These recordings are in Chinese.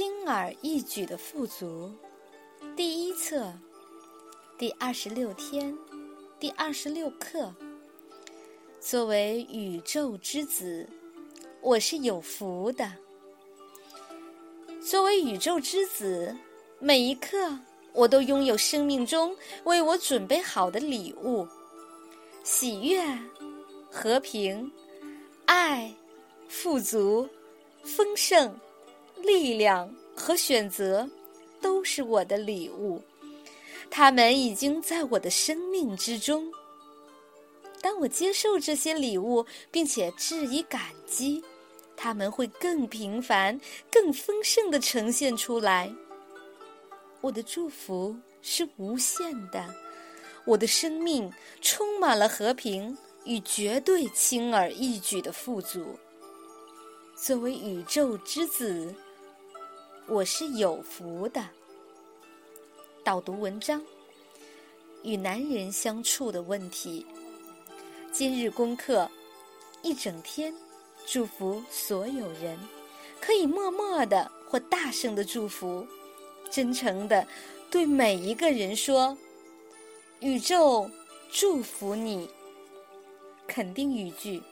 轻而易举的富足，第一册，第二十六天，第二十六课。作为宇宙之子，我是有福的。作为宇宙之子，每一刻我都拥有生命中为我准备好的礼物：喜悦、和平、爱、富足、丰盛。力量和选择都是我的礼物，他们已经在我的生命之中。当我接受这些礼物，并且致以感激，他们会更平凡、更丰盛的呈现出来。我的祝福是无限的，我的生命充满了和平与绝对轻而易举的富足。作为宇宙之子。我是有福的。导读文章：与男人相处的问题。今日功课：一整天祝福所有人，可以默默的或大声的祝福，真诚的对每一个人说：“宇宙祝福你。”肯定语句：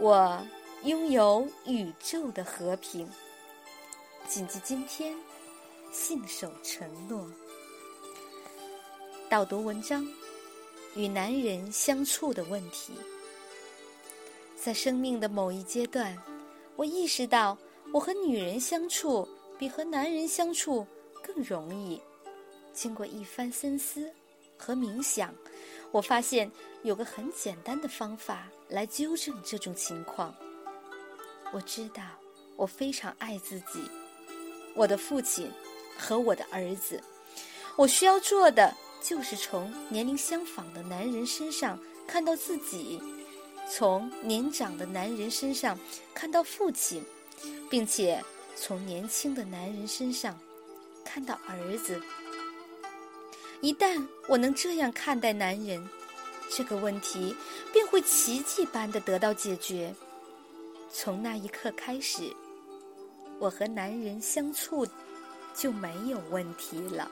我拥有宇宙的和平。谨记今天，信守承诺。导读文章：与男人相处的问题。在生命的某一阶段，我意识到我和女人相处比和男人相处更容易。经过一番深思和冥想，我发现有个很简单的方法来纠正这种情况。我知道我非常爱自己。我的父亲和我的儿子，我需要做的就是从年龄相仿的男人身上看到自己，从年长的男人身上看到父亲，并且从年轻的男人身上看到儿子。一旦我能这样看待男人，这个问题便会奇迹般的得到解决。从那一刻开始。我和男人相处就没有问题了。